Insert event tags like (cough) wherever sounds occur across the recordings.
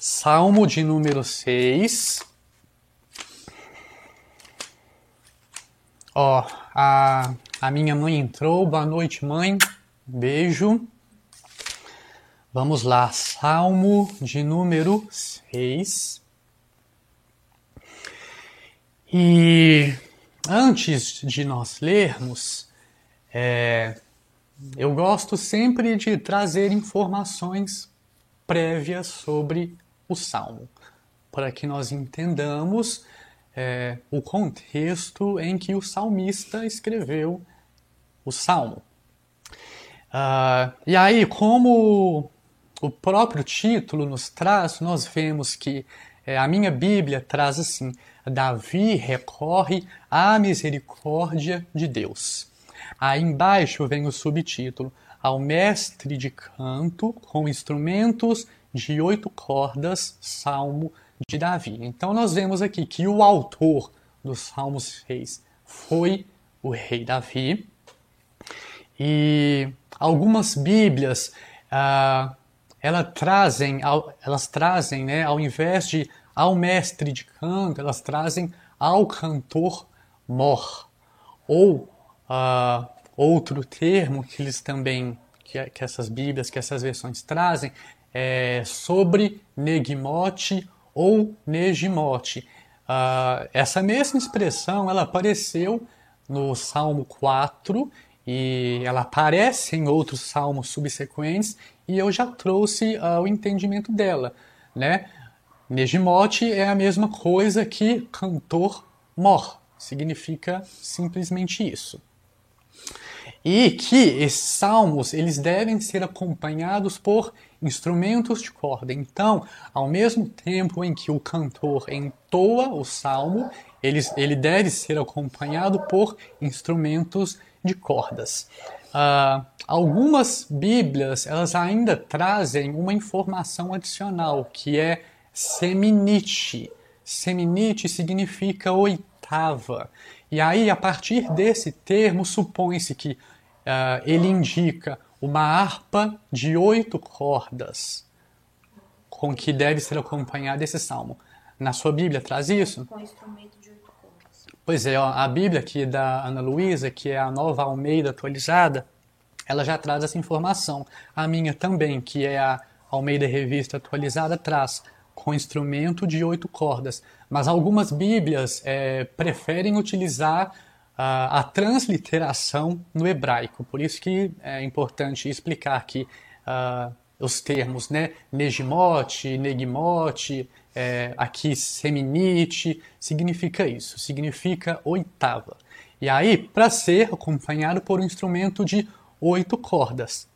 Salmo de número 6. Ó, a, a minha mãe entrou. Boa noite, mãe. Beijo. Vamos lá, Salmo de número 6. E antes de nós lermos, é, eu gosto sempre de trazer informações prévias sobre o Salmo, para que nós entendamos é, o contexto em que o salmista escreveu o Salmo. Uh, e aí, como o próprio título nos traz, nós vemos que é, a minha Bíblia traz assim: Davi recorre à misericórdia de Deus. Aí embaixo vem o subtítulo: Ao mestre de canto com instrumentos de oito cordas, Salmo de Davi. Então nós vemos aqui que o autor dos Salmos 6 foi o rei Davi. E algumas Bíblias ah, elas trazem, elas trazem, né, ao invés de ao mestre de canto, elas trazem ao cantor mor. Ou ah, outro termo que eles também, que, que essas Bíblias, que essas versões trazem, é, sobre Negimote ou Negimote. Uh, essa mesma expressão ela apareceu no Salmo 4 e ela aparece em outros salmos subsequentes e eu já trouxe uh, o entendimento dela, né? Negimote é a mesma coisa que cantor mor, significa simplesmente isso e que esses salmos eles devem ser acompanhados por instrumentos de corda. Então, ao mesmo tempo em que o cantor entoa o salmo, ele, ele deve ser acompanhado por instrumentos de cordas. Uh, algumas Bíblias elas ainda trazem uma informação adicional que é seminite. Seminite significa oitava. E aí, a partir desse termo, supõe-se que uh, ele indica uma harpa de oito cordas com que deve ser acompanhado esse salmo. Na sua Bíblia traz isso? Com instrumento de oito cordas. Pois é, ó, a Bíblia aqui da Ana Luísa, que é a nova Almeida atualizada, ela já traz essa informação. A minha também, que é a Almeida Revista atualizada, traz com instrumento de oito cordas. Mas algumas Bíblias é, preferem utilizar a, a transliteração no hebraico. Por isso que é importante explicar aqui uh, os termos, né? Negimote, negimote, é, aqui seminite, significa isso, significa oitava. E aí, para ser acompanhado por um instrumento de oito cordas.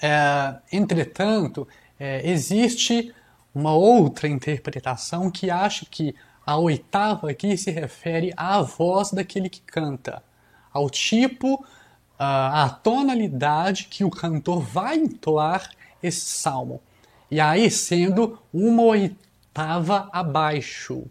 É, entretanto, é, existe uma outra interpretação que acha que a oitava aqui se refere à voz daquele que canta, ao tipo, à tonalidade que o cantor vai entoar esse salmo. E aí sendo uma oitava abaixo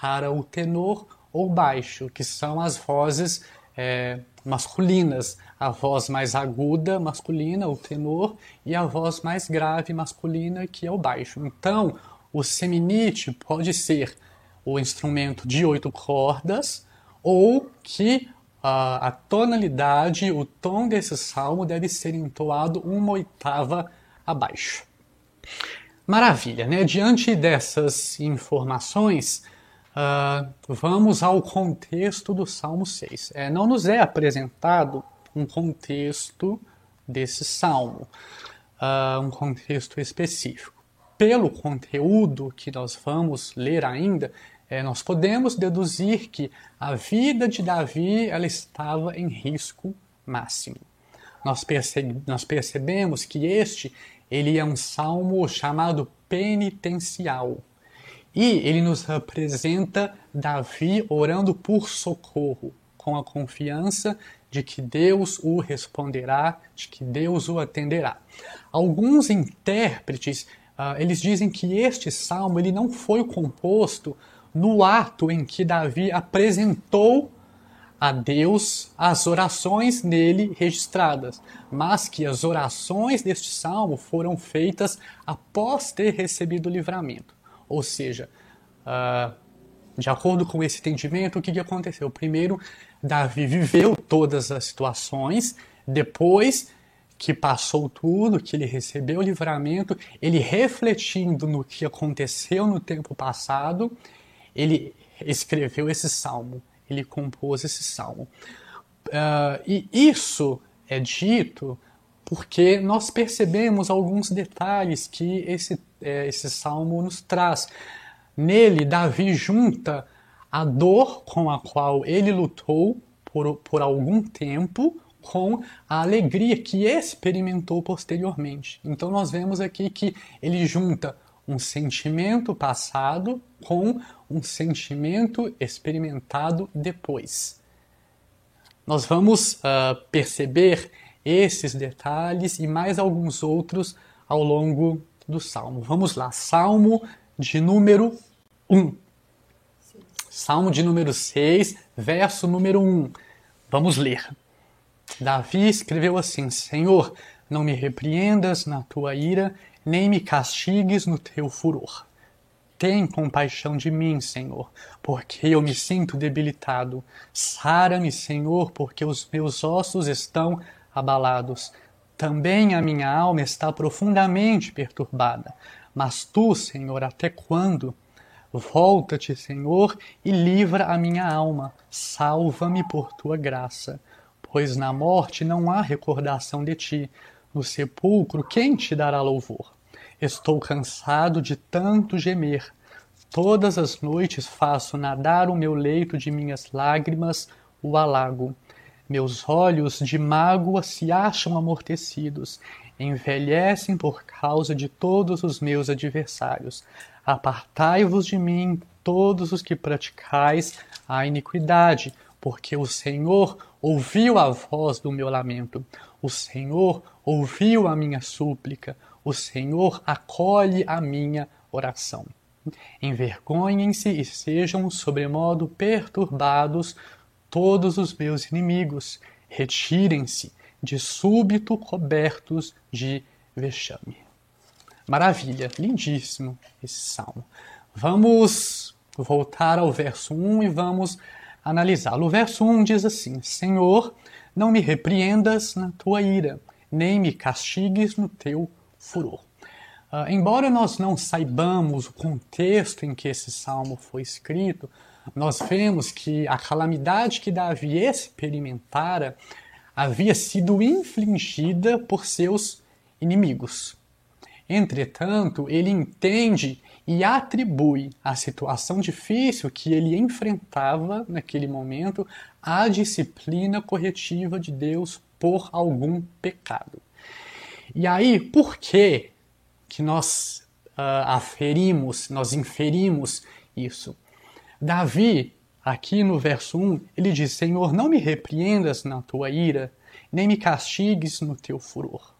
para o tenor ou baixo, que são as vozes é, masculinas, a voz mais aguda masculina, o tenor, e a voz mais grave masculina, que é o baixo. Então, o seminite pode ser o instrumento de oito cordas ou que a, a tonalidade, o tom desse salmo deve ser entoado uma oitava abaixo. Maravilha, né? Diante dessas informações, uh, vamos ao contexto do Salmo 6. É, não nos é apresentado um contexto desse salmo, uh, um contexto específico. Pelo conteúdo que nós vamos ler ainda, é, nós podemos deduzir que a vida de Davi ela estava em risco máximo. Nós, perce nós percebemos que este ele é um salmo chamado penitencial. E ele nos representa Davi orando por socorro, com a confiança de que Deus o responderá, de que Deus o atenderá. Alguns intérpretes, uh, eles dizem que este salmo ele não foi composto no ato em que Davi apresentou a Deus as orações nele registradas, mas que as orações deste salmo foram feitas após ter recebido o livramento. Ou seja, uh, de acordo com esse entendimento, o que, que aconteceu? Primeiro, Davi viveu todas as situações, depois que passou tudo, que ele recebeu o livramento, ele refletindo no que aconteceu no tempo passado, ele escreveu esse salmo ele compôs esse salmo. Uh, e isso é dito porque nós percebemos alguns detalhes que esse, é, esse salmo nos traz. Nele, Davi junta a dor com a qual ele lutou por, por algum tempo com a alegria que experimentou posteriormente. Então, nós vemos aqui que ele junta um sentimento passado com um sentimento experimentado depois. Nós vamos uh, perceber esses detalhes e mais alguns outros ao longo do salmo. Vamos lá, salmo de número 1. Salmo de número 6, verso número 1. Vamos ler. Davi escreveu assim: Senhor, não me repreendas na tua ira nem me castigues no teu furor. Tem compaixão de mim, Senhor, porque eu me sinto debilitado. Sara-me, Senhor, porque os meus ossos estão abalados. Também a minha alma está profundamente perturbada. Mas tu, Senhor, até quando? Volta-te, Senhor, e livra a minha alma. Salva-me por tua graça. Pois na morte não há recordação de ti no sepulcro, quem te dará louvor? Estou cansado de tanto gemer. Todas as noites faço nadar o meu leito de minhas lágrimas, o alago. Meus olhos de mágoa se acham amortecidos, envelhecem por causa de todos os meus adversários. Apartai-vos de mim, todos os que praticais a iniquidade, porque o Senhor ouviu a voz do meu lamento. O Senhor ouviu a minha súplica, o Senhor acolhe a minha oração. Envergonhem-se e sejam sobremodo perturbados todos os meus inimigos. Retirem-se de súbito cobertos de vexame. Maravilha, lindíssimo esse salmo. Vamos voltar ao verso 1 e vamos analisá-lo. O verso 1 diz assim: Senhor, não me repreendas na tua ira, nem me castigues no teu furor. Uh, embora nós não saibamos o contexto em que esse salmo foi escrito, nós vemos que a calamidade que Davi experimentara havia sido infligida por seus inimigos. Entretanto, ele entende e atribui a situação difícil que ele enfrentava naquele momento à disciplina corretiva de Deus por algum pecado. E aí, por que que nós uh, aferimos, nós inferimos isso? Davi, aqui no verso 1, ele diz: Senhor, não me repreendas na tua ira, nem me castigues no teu furor.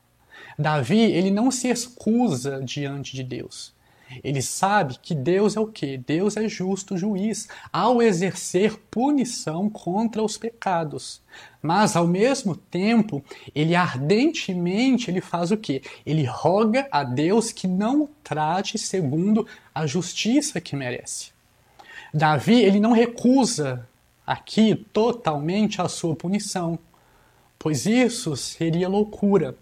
Davi, ele não se excusa diante de Deus. Ele sabe que Deus é o que? Deus é justo juiz ao exercer punição contra os pecados. Mas ao mesmo tempo, ele ardentemente ele faz o que? Ele roga a Deus que não o trate segundo a justiça que merece. Davi, ele não recusa aqui totalmente a sua punição, pois isso seria loucura.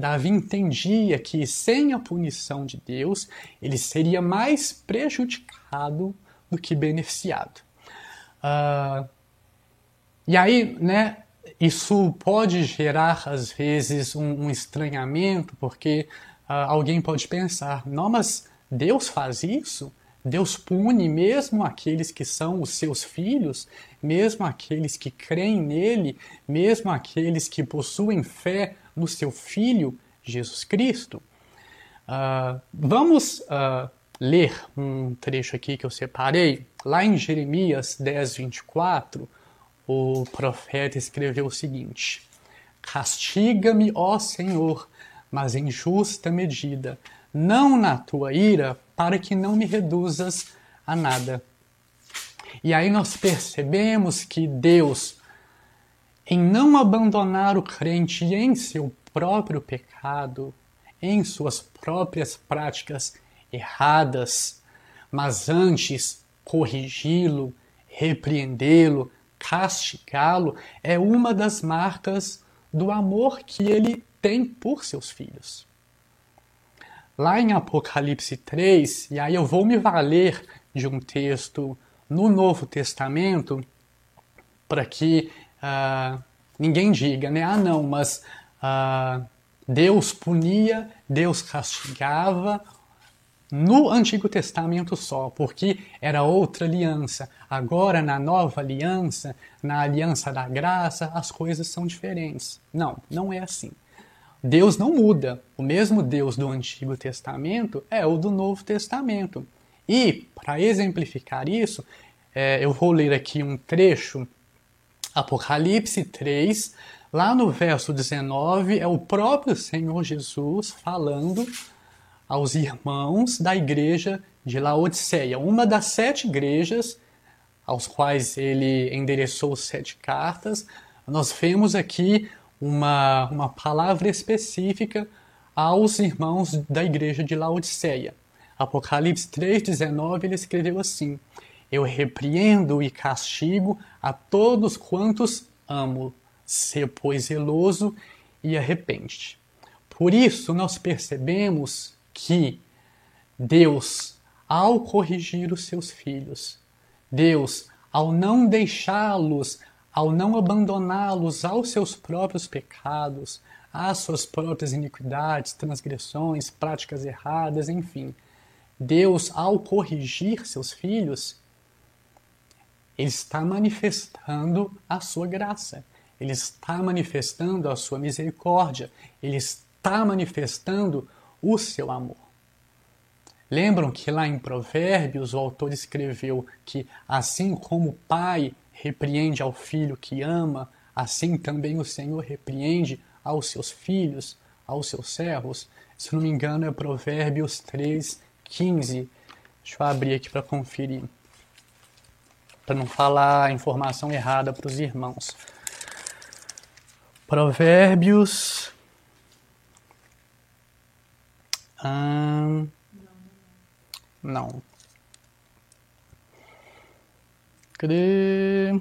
Davi entendia que sem a punição de Deus, ele seria mais prejudicado do que beneficiado. Uh, e aí, né, isso pode gerar, às vezes, um, um estranhamento, porque uh, alguém pode pensar: não, mas Deus faz isso? Deus pune mesmo aqueles que são os seus filhos, mesmo aqueles que creem nele, mesmo aqueles que possuem fé no seu Filho Jesus Cristo. Uh, vamos uh, ler um trecho aqui que eu separei. Lá em Jeremias 10, 24, o profeta escreveu o seguinte: Castiga-me, ó Senhor, mas em justa medida, não na tua ira, para que não me reduzas a nada. E aí nós percebemos que Deus em não abandonar o crente em seu próprio pecado, em suas próprias práticas erradas, mas antes corrigi-lo, repreendê-lo, castigá-lo, é uma das marcas do amor que ele tem por seus filhos. Lá em Apocalipse 3, e aí eu vou me valer de um texto no Novo Testamento para que uh, ninguém diga, né? Ah, não, mas uh, Deus punia, Deus castigava no Antigo Testamento só, porque era outra aliança. Agora, na nova aliança, na aliança da graça, as coisas são diferentes. Não, não é assim. Deus não muda. O mesmo Deus do Antigo Testamento é o do Novo Testamento. E, para exemplificar isso, é, eu vou ler aqui um trecho, Apocalipse 3, lá no verso 19, é o próprio Senhor Jesus falando aos irmãos da igreja de Laodiceia, uma das sete igrejas aos quais ele endereçou sete cartas. Nós vemos aqui uma, uma palavra específica aos irmãos da igreja de Laodiceia. Apocalipse 3,19 ele escreveu assim: Eu repreendo e castigo a todos quantos amo. Ser, pois, zeloso e arrepende. Por isso, nós percebemos que Deus, ao corrigir os seus filhos, Deus, ao não deixá-los, ao não abandoná-los aos seus próprios pecados, às suas próprias iniquidades, transgressões, práticas erradas, enfim, Deus, ao corrigir seus filhos, ele está manifestando a sua graça, ele está manifestando a sua misericórdia, ele está manifestando o seu amor. Lembram que lá em Provérbios o autor escreveu que assim como o pai repreende ao filho que ama, assim também o Senhor repreende aos seus filhos, aos seus servos. Se não me engano é Provérbios 3, 15. Deixa eu abrir aqui para conferir. Para não falar informação errada para os irmãos. Provérbios Hum, não. Cadê?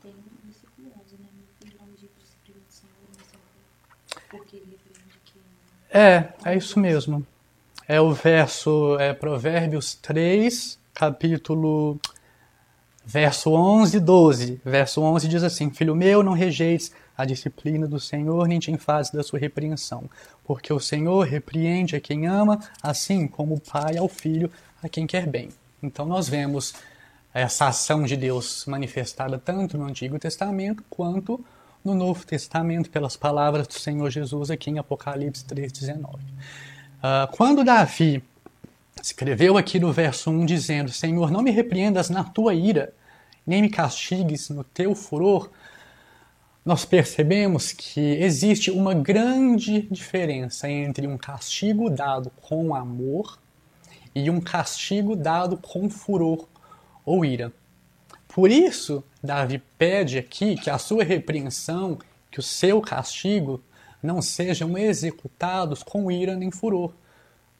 Tem um versículo 11, né? Meu filho não diga o Espírito do Senhor, mas porque ele repreende que. É, é isso mesmo. É o verso, é Provérbios 3, capítulo Verso 11 12. Verso 11 diz assim: Filho meu, não rejeites a disciplina do Senhor, nem te enfades da sua repreensão. Porque o Senhor repreende a quem ama, assim como o pai ao filho, a quem quer bem. Então nós vemos essa ação de Deus manifestada tanto no Antigo Testamento quanto no Novo Testamento, pelas palavras do Senhor Jesus aqui em Apocalipse 3,19. Uh, ah, quando Davi escreveu aqui no verso 1 dizendo: Senhor, não me repreendas na tua ira, nem me castigues no teu furor. Nós percebemos que existe uma grande diferença entre um castigo dado com amor e um castigo dado com furor ou ira. Por isso, Davi pede aqui que a sua repreensão, que o seu castigo não sejam executados com ira nem furor,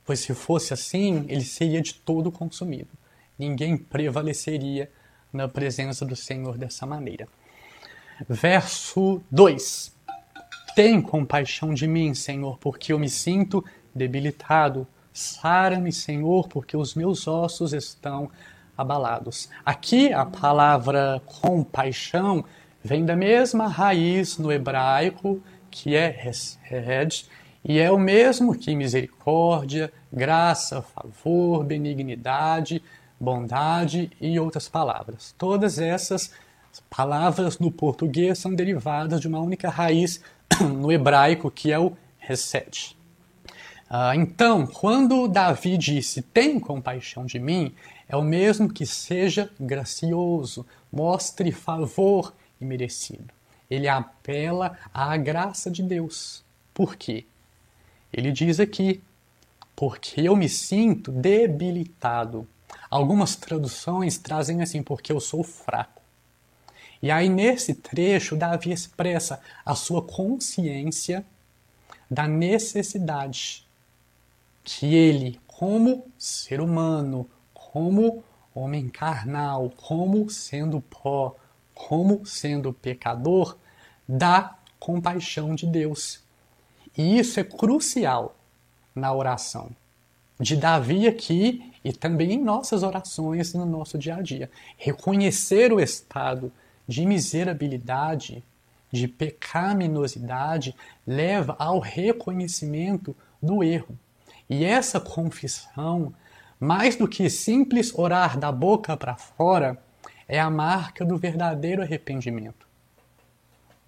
pois se fosse assim, ele seria de todo consumido. Ninguém prevaleceria na presença do Senhor dessa maneira. Verso 2: Tem compaixão de mim, Senhor, porque eu me sinto debilitado. Sara-me, Senhor, porque os meus ossos estão abalados. Aqui a palavra compaixão vem da mesma raiz no hebraico que é hesed, e é o mesmo que misericórdia, graça, favor, benignidade, bondade e outras palavras. Todas essas palavras no português são derivadas de uma única raiz (coughs) no hebraico, que é o reset. Ah, então, quando Davi disse: Tem compaixão de mim, é o mesmo que seja gracioso, mostre favor e merecido. Ele apela à graça de Deus. Por quê? Ele diz aqui: porque eu me sinto debilitado. Algumas traduções trazem assim, porque eu sou fraco. E aí, nesse trecho, Davi expressa a sua consciência da necessidade que ele, como ser humano, como homem carnal, como sendo pó, como sendo pecador, da compaixão de Deus. E isso é crucial na oração de Davi aqui e também em nossas orações no nosso dia a dia. Reconhecer o estado de miserabilidade, de pecaminosidade, leva ao reconhecimento do erro. E essa confissão, mais do que simples orar da boca para fora, é a marca do verdadeiro arrependimento.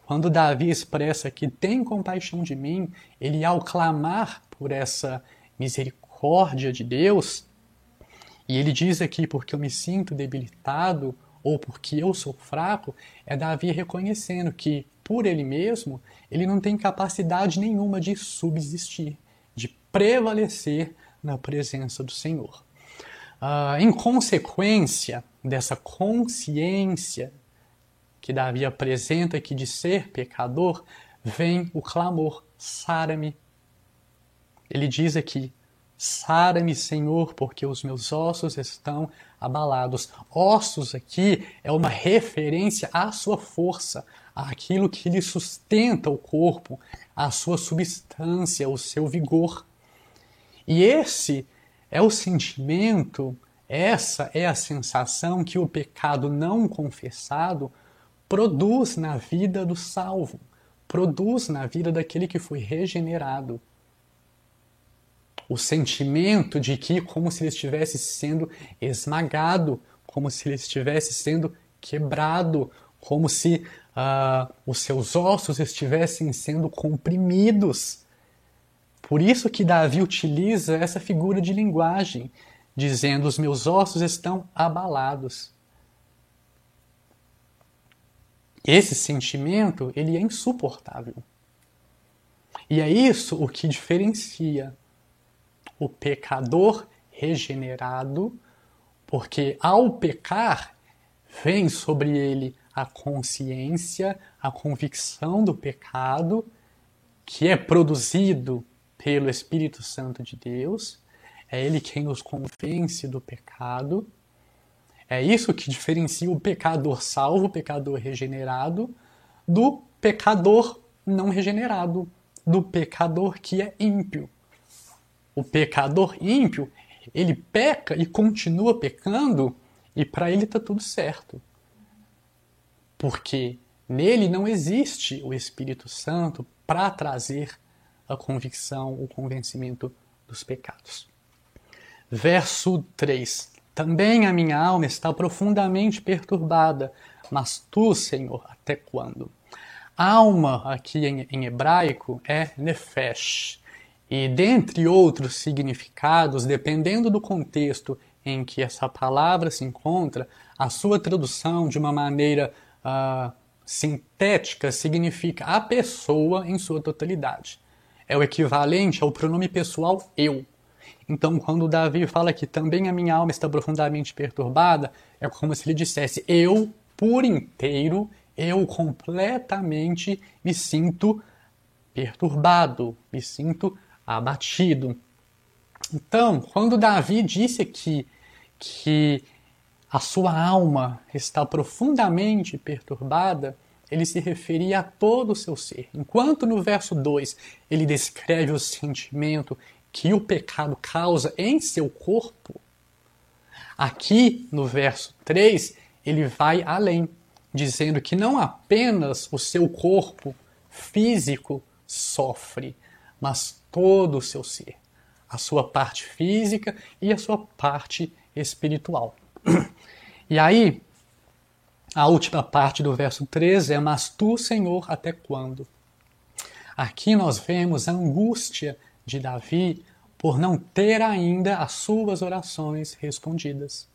Quando Davi expressa que tem compaixão de mim, ele, ao clamar por essa misericórdia de Deus, e ele diz aqui porque eu me sinto debilitado ou porque eu sou fraco, é Davi reconhecendo que, por ele mesmo, ele não tem capacidade nenhuma de subsistir, de prevalecer na presença do Senhor. Uh, em consequência dessa consciência que Davi apresenta aqui de ser pecador, vem o clamor: sara-me. Ele diz aqui: Sara-me, Senhor, porque os meus ossos estão abalados. Ossos aqui é uma referência à sua força, àquilo que lhe sustenta o corpo, à sua substância, o seu vigor. E esse é o sentimento, essa é a sensação que o pecado não confessado produz na vida do salvo, produz na vida daquele que foi regenerado o sentimento de que como se ele estivesse sendo esmagado, como se ele estivesse sendo quebrado, como se uh, os seus ossos estivessem sendo comprimidos. Por isso que Davi utiliza essa figura de linguagem, dizendo: os meus ossos estão abalados. Esse sentimento ele é insuportável. E é isso o que diferencia o pecador regenerado, porque ao pecar vem sobre ele a consciência, a convicção do pecado, que é produzido pelo Espírito Santo de Deus. É ele quem nos convence do pecado. É isso que diferencia o pecador salvo, o pecador regenerado, do pecador não regenerado, do pecador que é ímpio o pecador ímpio, ele peca e continua pecando e para ele está tudo certo. Porque nele não existe o Espírito Santo para trazer a convicção, o convencimento dos pecados. Verso 3: Também a minha alma está profundamente perturbada, mas tu, Senhor, até quando? Alma, aqui em, em hebraico, é nefesh, e dentre outros significados, dependendo do contexto em que essa palavra se encontra, a sua tradução de uma maneira uh, sintética significa a pessoa em sua totalidade. É o equivalente ao pronome pessoal eu. Então, quando Davi fala que também a minha alma está profundamente perturbada, é como se ele dissesse: eu por inteiro, eu completamente me sinto perturbado, me sinto abatido. Então, quando Davi disse aqui que a sua alma está profundamente perturbada, ele se referia a todo o seu ser. Enquanto no verso 2 ele descreve o sentimento que o pecado causa em seu corpo, aqui no verso 3 ele vai além, dizendo que não apenas o seu corpo físico sofre, mas todo o seu ser, a sua parte física e a sua parte espiritual. (clears throat) E aí, a última parte do verso 13 é: Mas tu, Senhor, até quando? Aqui nós vemos a angústia de Davi por não ter ainda as suas orações respondidas.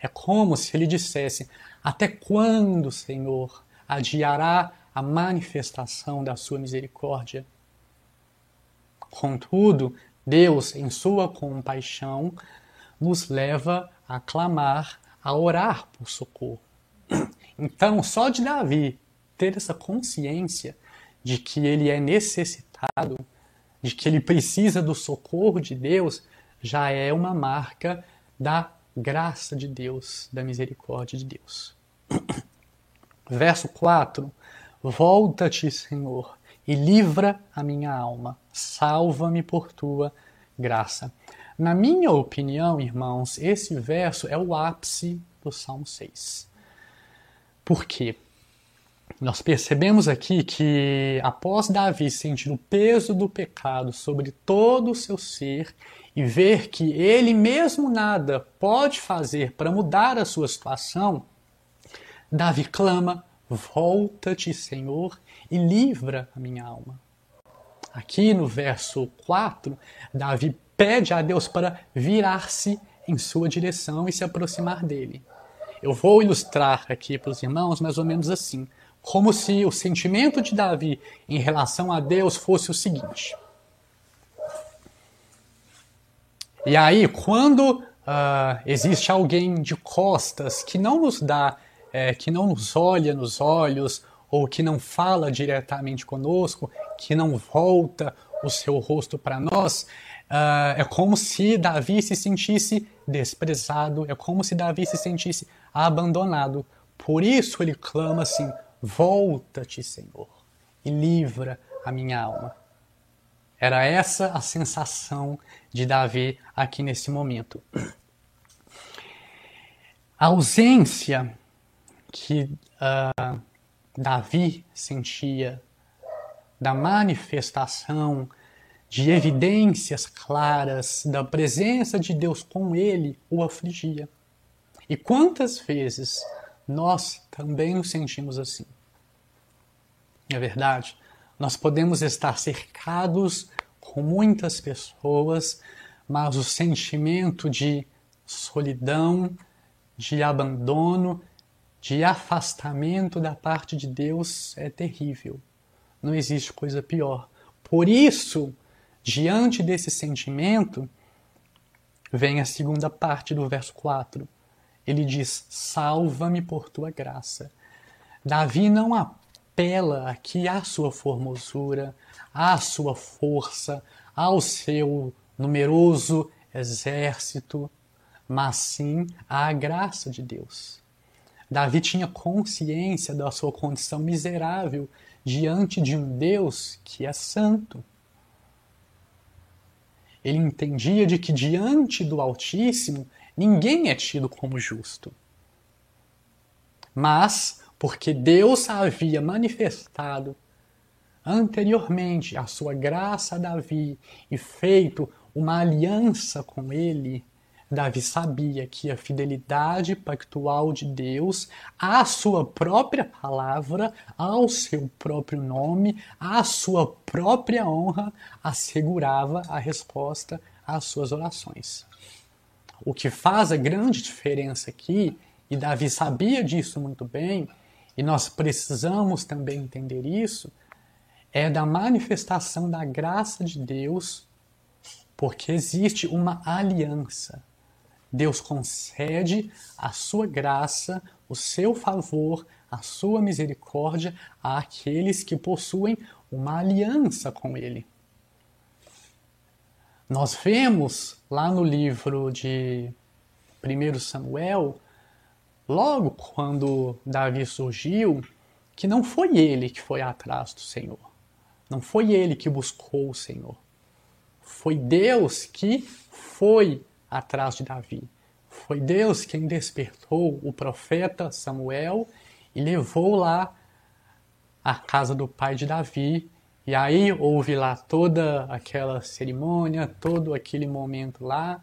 É como se ele dissesse: Até quando, Senhor, adiará a manifestação da sua misericórdia? Contudo, Deus, em sua compaixão, nos leva a clamar, a orar por socorro. Então, só de Davi ter essa consciência de que ele é necessitado, de que ele precisa do socorro de Deus, já é uma marca da graça de Deus, da misericórdia de Deus. Verso 4: Volta-te, Senhor, e livra a minha alma, salva-me por tua graça. Na minha opinião, irmãos, esse verso é o ápice do Salmo 6. Por quê? Nós percebemos aqui que, após Davi sentir o peso do pecado sobre todo o seu ser e ver que ele mesmo nada pode fazer para mudar a sua situação, Davi clama: Volta-te, Senhor, e livra a minha alma. Aqui no verso 4, Davi pede a Deus para virar-se em sua direção e se aproximar dele. Eu vou ilustrar aqui para os irmãos mais ou menos assim como se o sentimento de Davi em relação a Deus fosse o seguinte. E aí, quando uh, existe alguém de costas que não nos dá, é, que não nos olha nos olhos, ou que não fala diretamente conosco, que não volta o seu rosto para nós, uh, é como se Davi se sentisse desprezado, é como se Davi se sentisse abandonado. Por isso ele clama assim: Volta-te, Senhor, e livra a minha alma. Era essa a sensação de Davi aqui nesse momento. A ausência que uh, Davi sentia da manifestação de evidências claras da presença de Deus com ele o afligia. E quantas vezes nós também nos sentimos assim? É verdade. Nós podemos estar cercados com muitas pessoas, mas o sentimento de solidão, de abandono, de afastamento da parte de Deus é terrível. Não existe coisa pior. Por isso, diante desse sentimento, vem a segunda parte do verso 4. Ele diz: Salva-me por tua graça. Davi não apela aqui à sua formosura, à sua força, ao seu numeroso exército, mas sim à graça de Deus. Davi tinha consciência da sua condição miserável diante de um Deus que é santo. Ele entendia de que diante do Altíssimo ninguém é tido como justo. Mas porque Deus havia manifestado anteriormente a sua graça a Davi e feito uma aliança com ele, Davi sabia que a fidelidade pactual de Deus à sua própria palavra, ao seu próprio nome, à sua própria honra, assegurava a resposta às suas orações. O que faz a grande diferença aqui, e Davi sabia disso muito bem, e nós precisamos também entender isso, é da manifestação da graça de Deus, porque existe uma aliança. Deus concede a sua graça, o seu favor, a sua misericórdia àqueles que possuem uma aliança com Ele. Nós vemos lá no livro de 1 Samuel logo quando Davi surgiu, que não foi ele que foi atrás do Senhor. Não foi ele que buscou o Senhor. Foi Deus que foi atrás de Davi. Foi Deus quem despertou o profeta Samuel e levou lá à casa do pai de Davi. E aí houve lá toda aquela cerimônia, todo aquele momento lá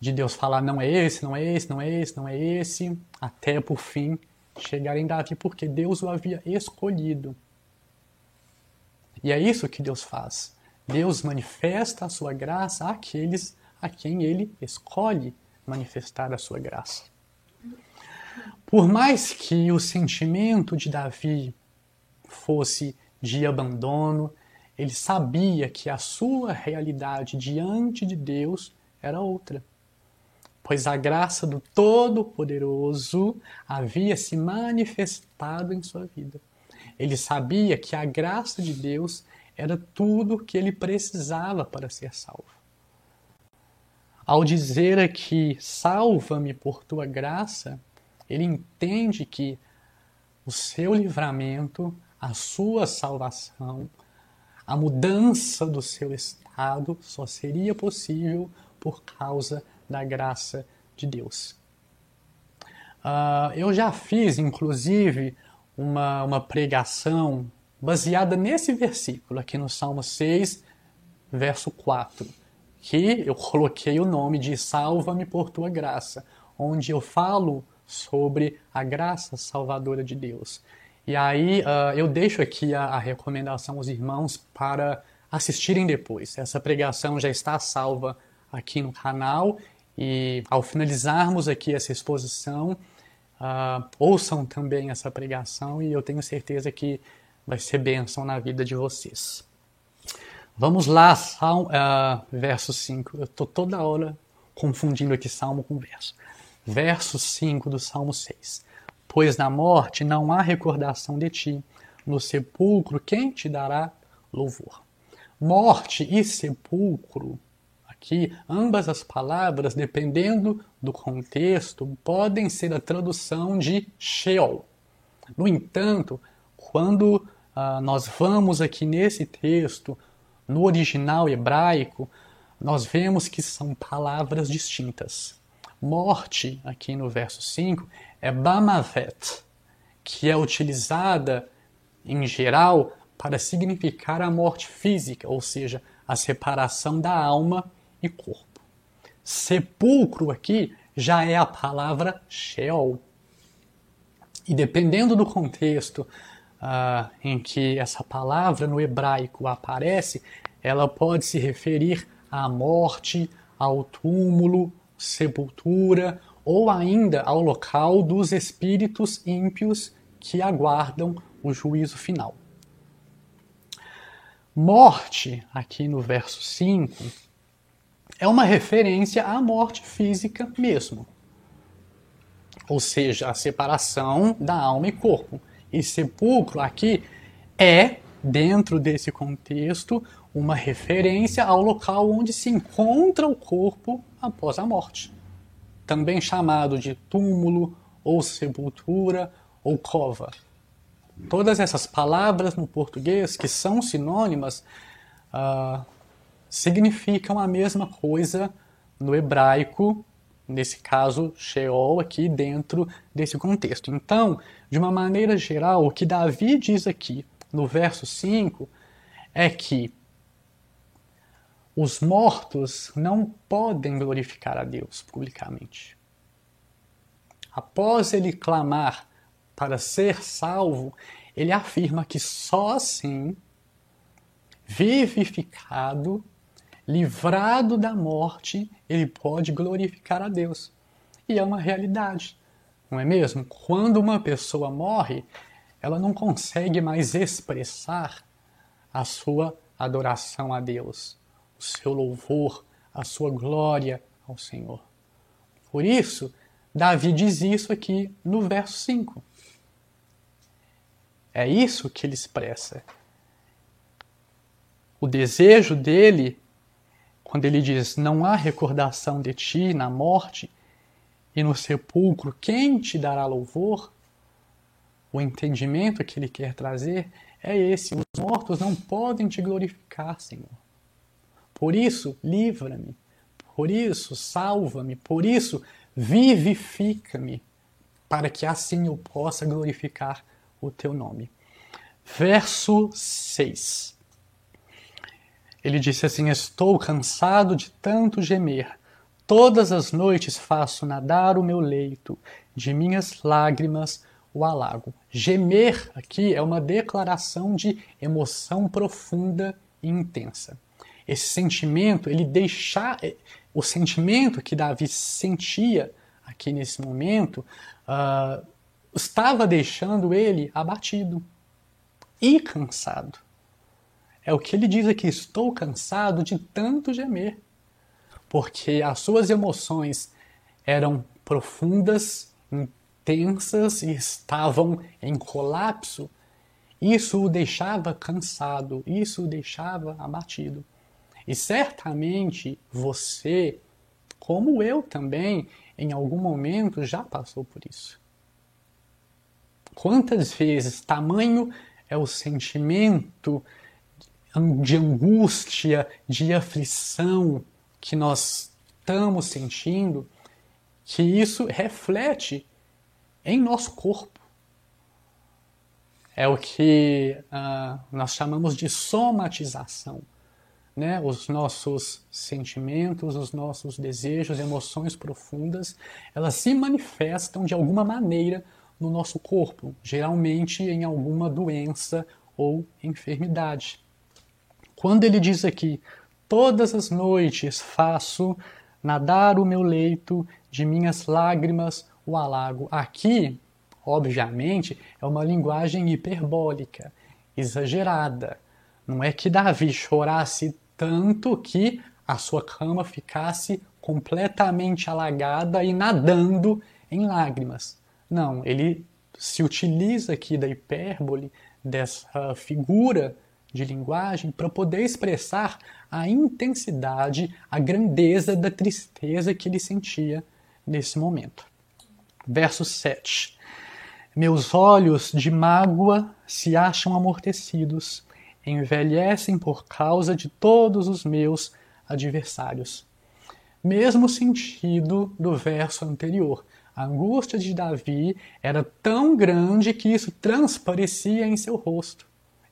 de Deus falar não é esse, não é esse, não é esse, não é esse, até por fim chegar em Davi, porque Deus o havia escolhido. E é isso que Deus faz. Deus manifesta a sua graça àqueles a quem ele escolhe manifestar a sua graça. Por mais que o sentimento de Davi fosse de abandono, ele sabia que a sua realidade diante de Deus era outra. Pois a graça do Todo-Poderoso havia se manifestado em sua vida. Ele sabia que a graça de Deus era tudo que ele precisava para ser salvo. Ao dizer aqui, salva-me por tua graça, ele entende que o seu livramento, a sua salvação, a mudança do seu estado só seria possível por causa da graça de Deus. Uh, eu já fiz, inclusive, uma, uma pregação baseada nesse versículo, aqui no Salmo 6, verso 4, que eu coloquei o nome de Salva-me por tua graça, onde eu falo sobre a graça salvadora de Deus. E aí uh, eu deixo aqui a, a, recomendação aos irmãos para assistirem depois. Essa pregação já está salva aqui no canal e ao finalizarmos aqui essa exposição, uh, ouçam também essa pregação e eu tenho certeza que vai ser bênção na vida de vocês. Vamos lá, Salmo, uh, verso 5. Eu estou toda hora confundindo aqui Salmo com verso. Verso 5 do Salmo 6 pois na morte não há recordação de ti. No sepulcro, quem te dará louvor? Morte e sepulcro, aqui, ambas as palavras, dependendo do contexto, podem ser a tradução de Sheol. No entanto, quando uh, nós vamos aqui nesse texto, no original hebraico, nós vemos que são palavras distintas. Morte, aqui no verso 5, é Bamavet, que é utilizada em geral para significar a morte física, ou seja, a separação da alma e corpo. Sepulcro aqui já é a palavra Sheol. E dependendo do contexto em que essa palavra no hebraico aparece, ela pode se referir à morte, ao túmulo, sepultura ou ainda ao local dos espíritos ímpios que aguardam o juízo final. Morte, aqui no verso 5, é uma referência à morte física mesmo. Ou seja, a separação da alma e corpo. E sepulcro aqui é, dentro desse contexto, uma referência ao local onde se encontra o corpo após a morte também chamado de túmulo ou sepultura ou cova. Todas essas palavras no português, que são sinônimas, uh, significam a mesma coisa no hebraico, nesse caso, Sheol, aqui dentro desse contexto. Então, de uma maneira geral, o que Davi diz aqui no verso 5 é que os mortos não podem glorificar a Deus publicamente. Após ele clamar para ser salvo, ele afirma que só assim, vivificado, livrado da morte, ele pode glorificar a Deus. E é uma realidade, não é mesmo? Quando uma pessoa morre, ela não consegue mais expressar a sua adoração a Deus o seu louvor, a sua glória ao Senhor. Por isso, Davi diz isso aqui no verso 5. É isso que ele expressa. O desejo dele, quando ele diz: Não há recordação de ti na morte e no sepulcro, quem te dará louvor? O entendimento que ele quer trazer é esse: os mortos não podem te glorificar, Senhor. Por isso, livra-me. Por isso, salva-me. Por isso, vivifica-me, para que assim eu possa glorificar o teu nome. Verso 6. Ele disse assim: Estou cansado de tanto gemer. Todas as noites faço nadar o meu leito, de minhas lágrimas o alago. Gemer aqui é uma declaração de emoção profunda e intensa esse sentimento, ele deixar é, o sentimento que Davi sentia aqui nesse momento uh, estava deixando ele abatido e cansado. É o que ele diz aqui: estou cansado de tanto gemer. Porque as suas emoções eram profundas, intensas e estavam em colapso. Isso o deixava cansado, isso o deixava abatido. E certamente você, como eu também, em algum momento já passou por isso. Quantas vezes tamanho é o sentimento de angústia, de aflição que nós estamos sentindo, que isso reflete em nosso corpo. É o que uh, nós chamamos de somatização. Né? Os nossos sentimentos, os nossos desejos, emoções profundas, elas se manifestam de alguma maneira no nosso corpo, geralmente em alguma doença ou enfermidade. Quando ele diz aqui, todas as noites faço nadar o meu leito, de minhas lágrimas o alago. Aqui, obviamente, é uma linguagem hiperbólica, exagerada. Não é que Davi chorasse tanto que a sua cama ficasse completamente alagada e nadando em lágrimas. Não, ele se utiliza aqui da hipérbole, dessa figura de linguagem, para poder expressar a intensidade, a grandeza da tristeza que ele sentia nesse momento. Verso 7. Meus olhos de mágoa se acham amortecidos, envelhecem por causa de todos os meus adversários. Mesmo sentido do verso anterior. A angústia de Davi era tão grande que isso transparecia em seu rosto.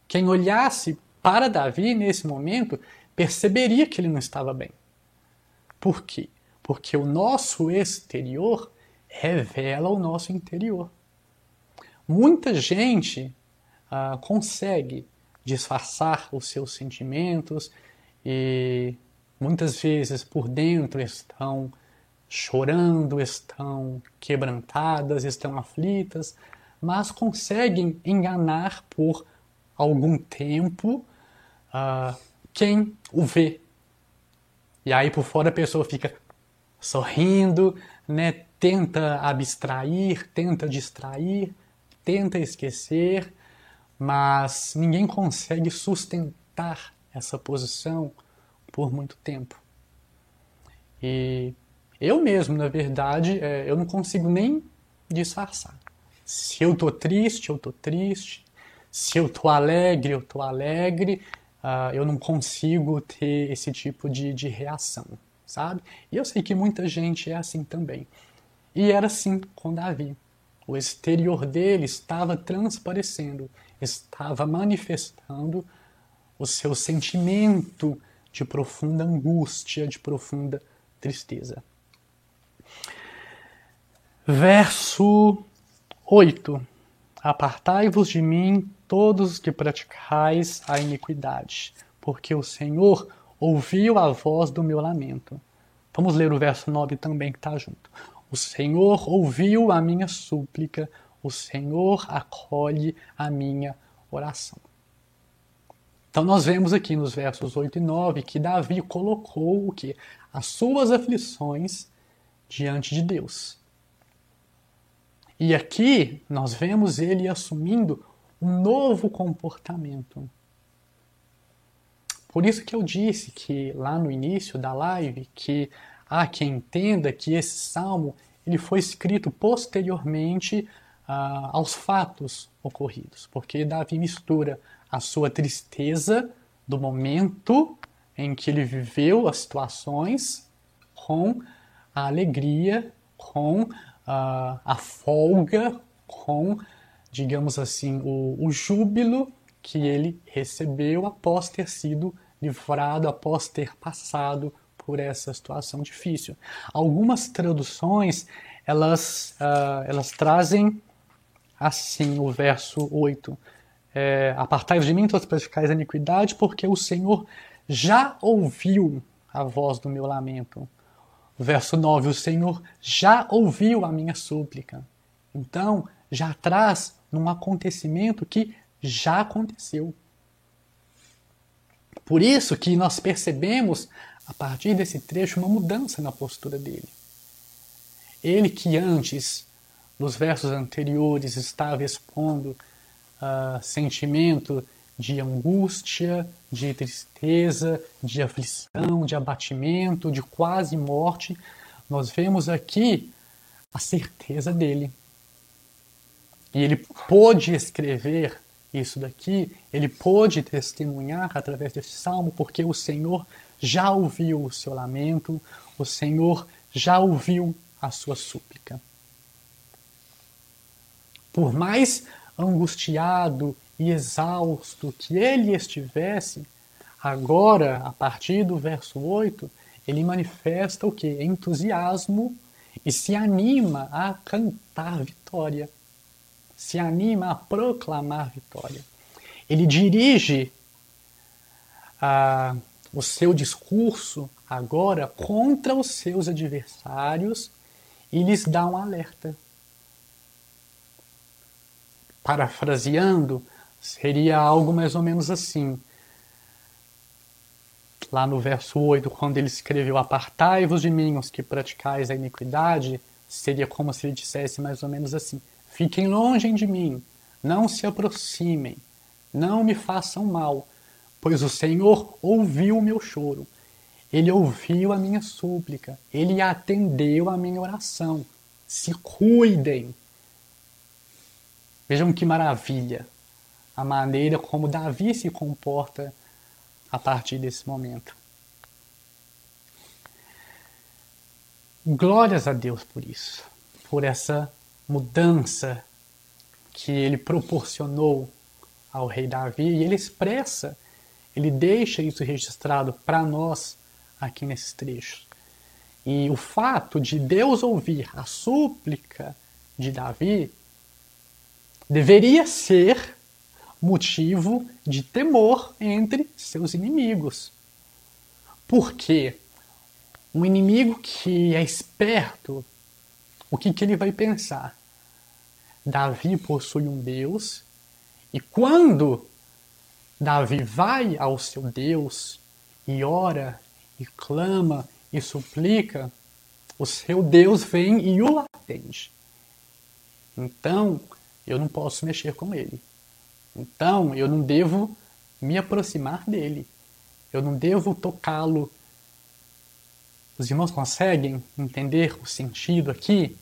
Quem olhasse para Davi nesse momento perceberia que ele não estava bem. Por quê? Porque o nosso exterior revela o nosso interior. Muita gente uh, consegue disfarçar os seus sentimentos e muitas vezes por dentro estão chorando, estão quebrantadas, estão aflitas, mas conseguem enganar por algum tempo uh, quem o vê. E aí por fora a pessoa fica sorrindo, né? tenta abstrair, tenta distrair, tenta esquecer, mas ninguém consegue sustentar essa posição por muito tempo. E eu mesmo, na verdade, é, eu não consigo nem disfarçar. Se eu tô triste, eu tô triste. Se eu tô alegre, eu tô alegre. Uh, eu não consigo ter esse tipo de, de reação, sabe? E eu sei que muita gente é assim também. E era assim com Davi. O exterior dele estava transparecendo, estava manifestando o seu sentimento de profunda angústia, de profunda tristeza. Verso 8: Apartai-vos de mim, todos os que praticais a iniquidade, porque o Senhor ouviu a voz do meu lamento. Vamos ler o verso 9 também que está junto. O Senhor ouviu a minha súplica, o Senhor acolhe a minha oração. Então nós vemos aqui nos versos 8 e 9 que Davi colocou o que? As suas aflições diante de Deus. E aqui nós vemos ele assumindo um novo comportamento. Por isso que eu disse que lá no início da live que há quem entenda que esse salmo ele foi escrito posteriormente uh, aos fatos ocorridos, porque Davi mistura a sua tristeza do momento em que ele viveu as situações com a alegria, com a, a folga com, digamos assim, o, o júbilo que ele recebeu após ter sido livrado, após ter passado por essa situação difícil. Algumas traduções elas, uh, elas trazem assim o verso 8. É, Apartai-vos de mim todos os praticais a iniquidade, porque o Senhor já ouviu a voz do meu lamento. Verso 9: O Senhor já ouviu a minha súplica. Então, já traz num acontecimento que já aconteceu. Por isso que nós percebemos, a partir desse trecho, uma mudança na postura dele. Ele que antes, nos versos anteriores, estava expondo uh, sentimento de angústia, de tristeza, de aflição, de abatimento, de quase morte, nós vemos aqui a certeza dele. E ele pôde escrever isso daqui, ele pôde testemunhar através desse salmo, porque o Senhor já ouviu o seu lamento, o Senhor já ouviu a sua súplica. Por mais angustiado e exausto que ele estivesse, agora, a partir do verso 8, ele manifesta o que? Entusiasmo e se anima a cantar vitória, se anima a proclamar vitória. Ele dirige ah, o seu discurso agora contra os seus adversários e lhes dá um alerta. Parafraseando, seria algo mais ou menos assim. Lá no verso 8, quando ele escreveu: Apartai-vos de mim, os que praticais a iniquidade, seria como se ele dissesse mais ou menos assim: Fiquem longe de mim, não se aproximem, não me façam mal, pois o Senhor ouviu o meu choro. Ele ouviu a minha súplica, ele atendeu a minha oração. Se cuidem. Vejam que maravilha a maneira como Davi se comporta a partir desse momento. Glórias a Deus por isso, por essa mudança que ele proporcionou ao rei Davi e ele expressa, ele deixa isso registrado para nós aqui nesses trechos. E o fato de Deus ouvir a súplica de Davi deveria ser motivo de temor entre seus inimigos. Porque um inimigo que é esperto, o que, que ele vai pensar? Davi possui um Deus, e quando Davi vai ao seu Deus e ora e clama e suplica, o seu Deus vem e o atende. Então, eu não posso mexer com ele. Então, eu não devo me aproximar dele. Eu não devo tocá-lo. Os irmãos conseguem entender o sentido aqui?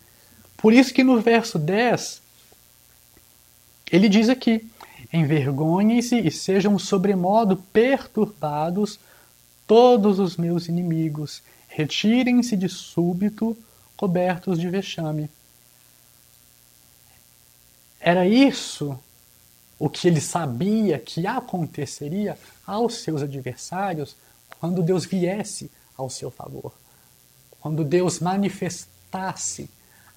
Por isso que no verso 10, ele diz aqui: Envergonhem-se e sejam sobremodo perturbados todos os meus inimigos, retirem-se de súbito, cobertos de vexame. Era isso o que ele sabia que aconteceria aos seus adversários quando Deus viesse ao seu favor. Quando Deus manifestasse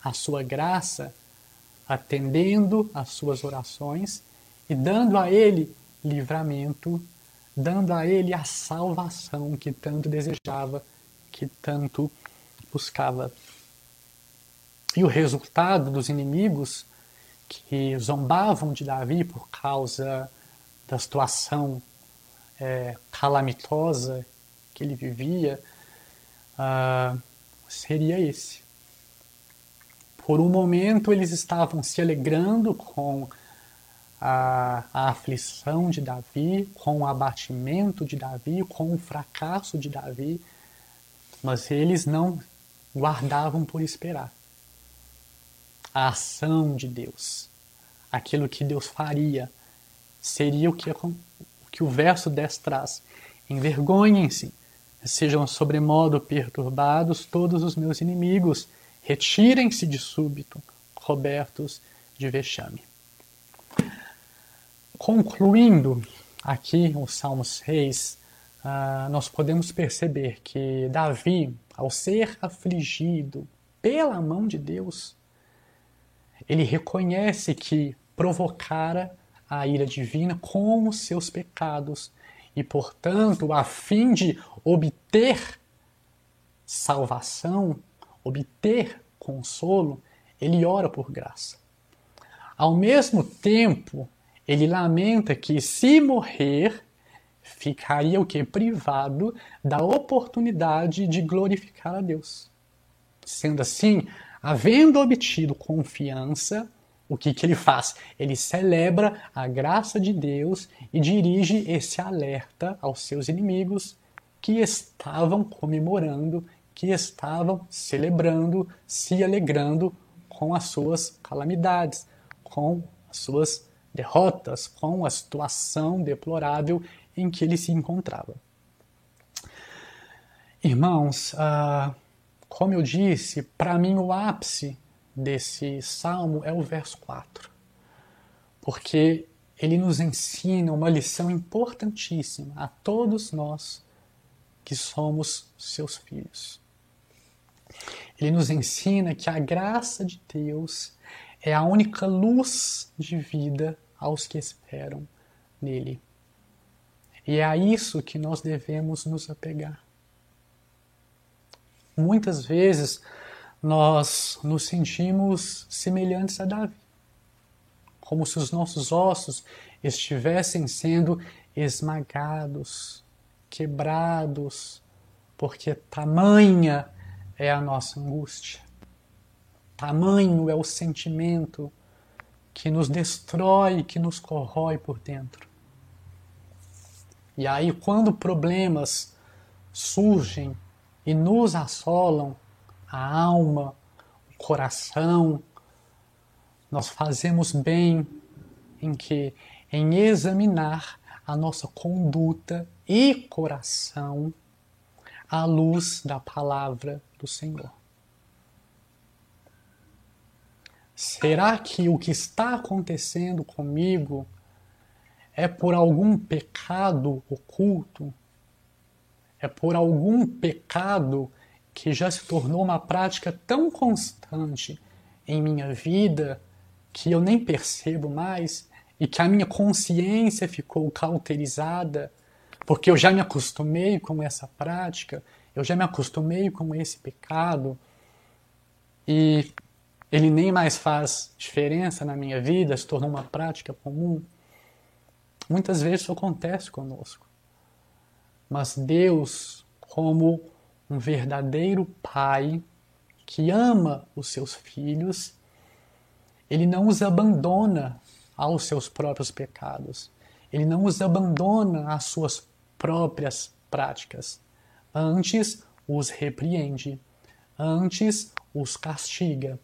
a sua graça, atendendo às suas orações e dando a ele livramento, dando a ele a salvação que tanto desejava, que tanto buscava. E o resultado dos inimigos que zombavam de Davi por causa da situação é, calamitosa que ele vivia, uh, seria esse. Por um momento eles estavam se alegrando com a, a, aflição de Davi, com o abatimento de Davi, com o fracasso de Davi, mas eles não guardavam por esperar a ação de Deus, aquilo que Deus faria, seria o que, o, que o verso 10 traz. Envergonhem-se, sejam sobremodo perturbados todos os meus inimigos, retirem-se de súbito, cobertos de vexame. Concluindo aqui o Salmo 6, uh, nós podemos perceber que Davi, ao ser afligido pela mão de Deus, ele reconhece que provocara a ira divina com os seus pecados e, portanto, a fim de obter salvação, obter consolo, ele ora por graça. Ao mesmo tempo, ele lamenta que, se morrer, ficaria o que? Privado da oportunidade de glorificar a Deus. Sendo assim, havendo obtido confiança, o que, que ele faz? Ele celebra a graça de Deus e dirige esse alerta aos seus inimigos que estavam comemorando, que estavam celebrando, se alegrando com as suas calamidades, com as suas derrotas, com a situação deplorável em que ele se encontrava. Irmãos, uh, como eu disse, para mim o ápice desse salmo é o verso 4, porque ele nos ensina uma lição importantíssima a todos nós que somos seus filhos. Ele nos ensina que a graça de Deus é a única luz de vida aos que esperam nele. E é a isso que nós devemos nos apegar. Muitas vezes nós nos sentimos semelhantes a Davi, como se os nossos ossos estivessem sendo esmagados, quebrados, porque tamanha é a nossa angústia, tamanho é o sentimento que nos destrói, que nos corrói por dentro. E aí, quando problemas surgem e nos assolam, a alma, o coração, nós fazemos bem em que em examinar a nossa conduta e coração à luz da palavra do Senhor. Será que o que está acontecendo comigo é por algum pecado oculto? É por algum pecado que já se tornou uma prática tão constante em minha vida que eu nem percebo mais e que a minha consciência ficou cauterizada porque eu já me acostumei com essa prática, eu já me acostumei com esse pecado e ele nem mais faz diferença na minha vida, se tornou uma prática comum. Muitas vezes isso acontece conosco. Mas Deus, como um verdadeiro pai que ama os seus filhos, ele não os abandona aos seus próprios pecados. Ele não os abandona às suas próprias práticas. Antes os repreende. Antes os castiga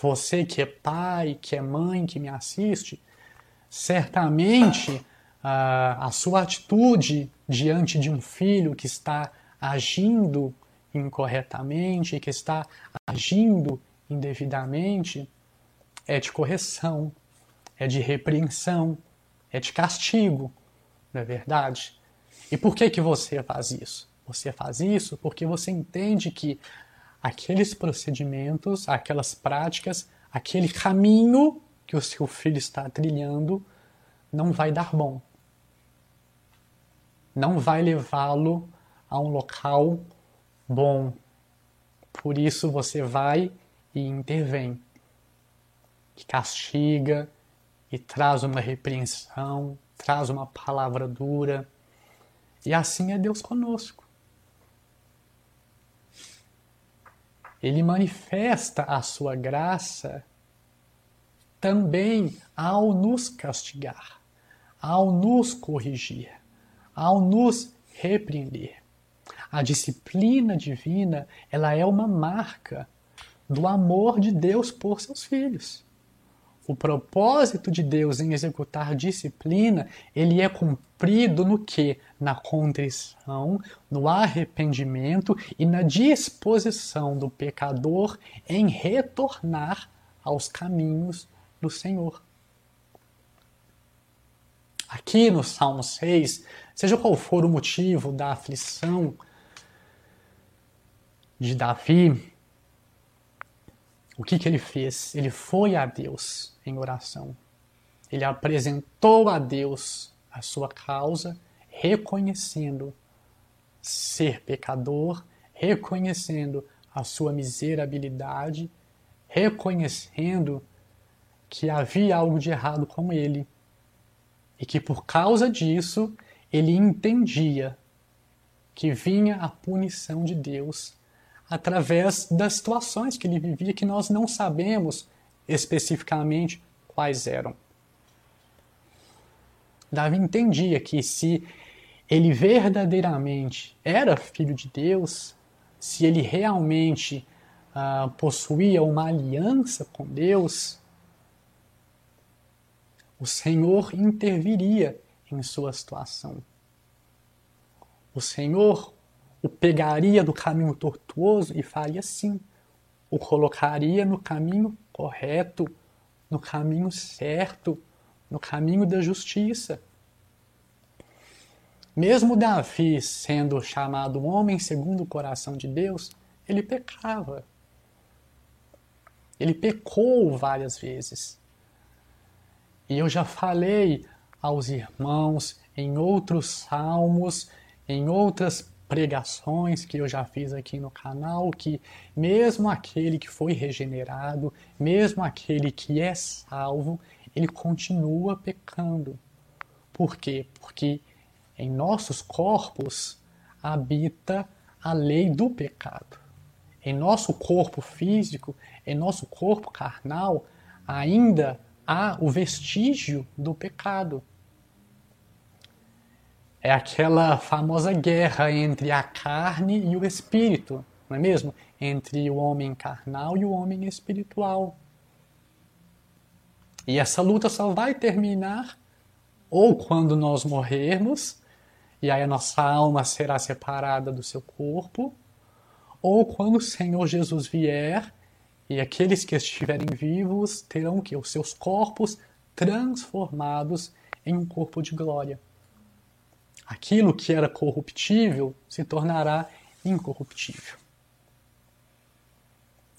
você que é pai, que é mãe, que me assiste, certamente a, a sua atitude diante de um filho que está agindo incorretamente, que está agindo indevidamente, é de correção, é de repreensão, é de castigo, não é verdade? E por que que você faz isso? Você faz isso porque você entende que aqueles procedimentos, aquelas práticas, aquele caminho que o seu filho está trilhando não vai dar bom. Não vai levá-lo a um local bom. Por isso você vai e intervém, e castiga e traz uma repreensão, traz uma palavra dura. E assim é Deus conosco. ele manifesta a sua graça também ao nos castigar, ao nos corrigir, ao nos repreender. A disciplina divina, ela é uma marca do amor de Deus por seus filhos. O propósito de Deus em executar disciplina, ele é cumprido no que? Na contrição, no arrependimento e na disposição do pecador em retornar aos caminhos do Senhor. Aqui no Salmo 6, seja qual for o motivo da aflição de Davi, o que, que ele fez? Ele foi a Deus em oração. Ele apresentou a Deus a sua causa, reconhecendo ser pecador, reconhecendo a sua miserabilidade, reconhecendo que havia algo de errado com ele e que por causa disso ele entendia que vinha a punição de Deus através das situações que ele vivia que nós não sabemos especificamente quais eram. Davi entendia que se ele verdadeiramente era filho de Deus, se ele realmente uh, possuía uma aliança com Deus, o Senhor interviria em sua situação. O Senhor o pegaria do caminho tortuoso e faria assim, o colocaria no caminho correto, no caminho certo, no caminho da justiça. Mesmo Davi sendo chamado homem segundo o coração de Deus, ele pecava. Ele pecou várias vezes. E eu já falei aos irmãos em outros salmos, em outras pregações que eu já fiz aqui no canal que mesmo aquele que foi regenerado, mesmo aquele que é salvo, ele continua pecando. Por quê? Porque em nossos corpos habita a lei do pecado. Em nosso corpo físico, em nosso corpo carnal, ainda há o vestígio do pecado. É aquela famosa guerra entre a carne e o espírito, não é mesmo? Entre o homem carnal e o homem espiritual. E essa luta só vai terminar ou quando nós morrermos, e aí a nossa alma será separada do seu corpo, ou quando o Senhor Jesus vier e aqueles que estiverem vivos terão que os seus corpos transformados em um corpo de glória aquilo que era corruptível se tornará incorruptível.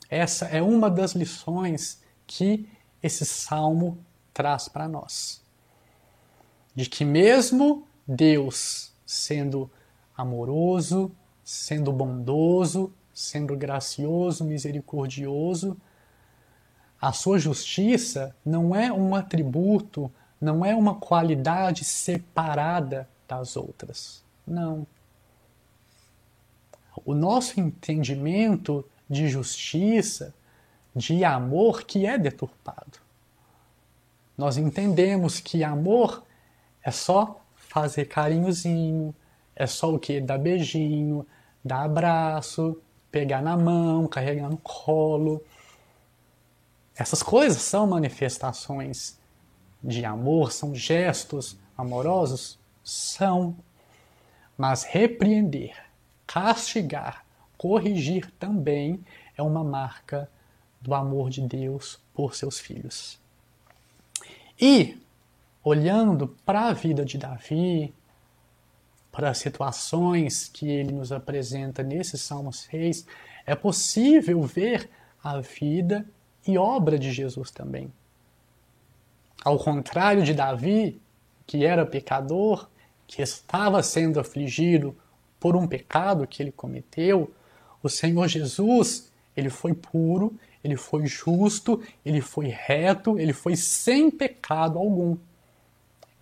Essa é uma das lições que esse salmo traz para nós. De que, mesmo Deus sendo amoroso, sendo bondoso, sendo gracioso, misericordioso, a sua justiça não é um atributo, não é uma qualidade separada das outras. Não. O nosso entendimento de justiça, de amor, que é deturpado. Nós entendemos que amor é só fazer carinhozinho, é só o que? Dar beijinho, dar abraço, pegar na mão, carregar no colo. Essas coisas são manifestações de amor, são gestos amorosos? são, mas repreender, castigar, corrigir também é uma marca do amor de Deus por seus filhos. E, olhando para a vida de Davi, para as situações que ele nos apresenta nesse Salmo 6, é possível ver a vida e obra de Jesus também. Ao contrário de Davi, que era pecador, que estava sendo afligido por um pecado que ele cometeu, o Senhor Jesus, ele foi puro, ele foi justo, ele foi reto, ele foi sem pecado algum.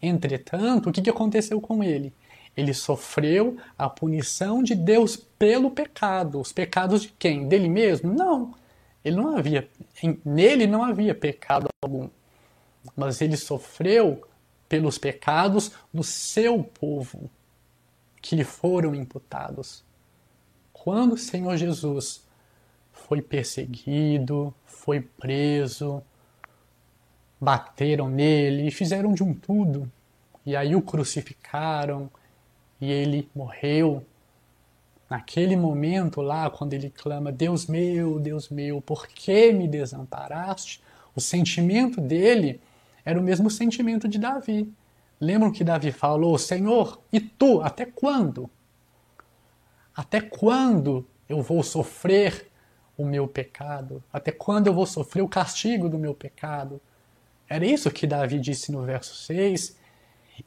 Entretanto, o que aconteceu com ele? Ele sofreu a punição de Deus pelo pecado. Os pecados de quem? Dele mesmo? Não. Ele não havia, nele não havia pecado algum. Mas ele sofreu pelos pecados do seu povo que lhe foram imputados. Quando o Senhor Jesus foi perseguido, foi preso, bateram nele e fizeram de um tudo, e aí o crucificaram e ele morreu. Naquele momento lá, quando ele clama: Deus meu, Deus meu, por que me desamparaste? O sentimento dele era o mesmo sentimento de Davi. Lembram que Davi falou: Senhor, e tu, até quando? Até quando eu vou sofrer o meu pecado? Até quando eu vou sofrer o castigo do meu pecado? Era isso que Davi disse no verso 6,